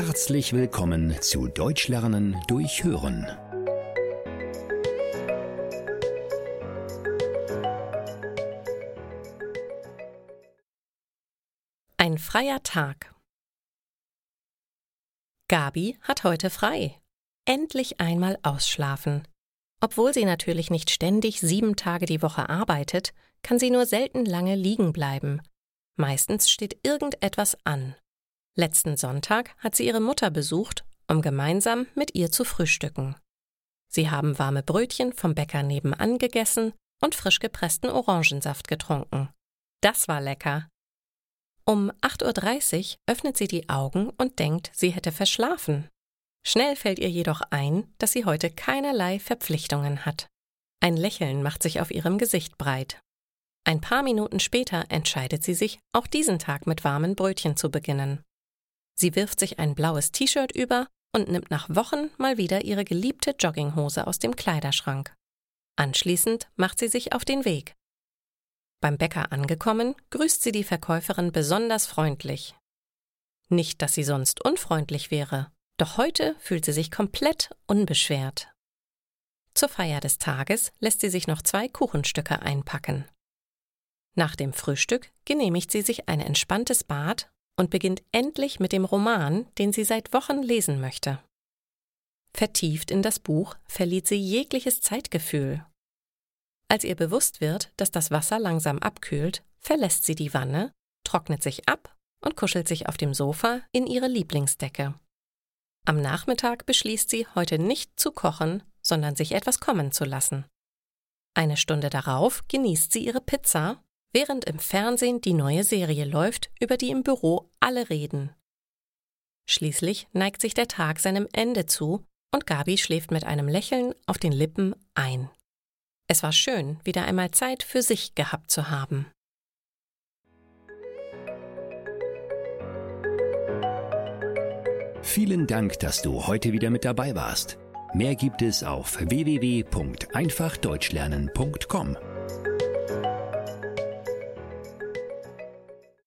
Herzlich willkommen zu Deutsch lernen durch Hören. Ein freier Tag. Gabi hat heute frei. Endlich einmal ausschlafen. Obwohl sie natürlich nicht ständig sieben Tage die Woche arbeitet, kann sie nur selten lange liegen bleiben. Meistens steht irgendetwas an. Letzten Sonntag hat sie ihre Mutter besucht, um gemeinsam mit ihr zu frühstücken. Sie haben warme Brötchen vom Bäcker nebenan gegessen und frisch gepressten Orangensaft getrunken. Das war lecker. Um 8.30 Uhr öffnet sie die Augen und denkt, sie hätte verschlafen. Schnell fällt ihr jedoch ein, dass sie heute keinerlei Verpflichtungen hat. Ein Lächeln macht sich auf ihrem Gesicht breit. Ein paar Minuten später entscheidet sie sich, auch diesen Tag mit warmen Brötchen zu beginnen. Sie wirft sich ein blaues T-Shirt über und nimmt nach Wochen mal wieder ihre geliebte Jogginghose aus dem Kleiderschrank. Anschließend macht sie sich auf den Weg. Beim Bäcker angekommen, grüßt sie die Verkäuferin besonders freundlich. Nicht, dass sie sonst unfreundlich wäre, doch heute fühlt sie sich komplett unbeschwert. Zur Feier des Tages lässt sie sich noch zwei Kuchenstücke einpacken. Nach dem Frühstück genehmigt sie sich ein entspanntes Bad und beginnt endlich mit dem Roman, den sie seit Wochen lesen möchte. Vertieft in das Buch verliert sie jegliches Zeitgefühl. Als ihr bewusst wird, dass das Wasser langsam abkühlt, verlässt sie die Wanne, trocknet sich ab und kuschelt sich auf dem Sofa in ihre Lieblingsdecke. Am Nachmittag beschließt sie, heute nicht zu kochen, sondern sich etwas kommen zu lassen. Eine Stunde darauf genießt sie ihre Pizza während im Fernsehen die neue Serie läuft, über die im Büro alle reden. Schließlich neigt sich der Tag seinem Ende zu und Gabi schläft mit einem Lächeln auf den Lippen ein. Es war schön, wieder einmal Zeit für sich gehabt zu haben. Vielen Dank, dass du heute wieder mit dabei warst. Mehr gibt es auf www.einfachdeutschlernen.com.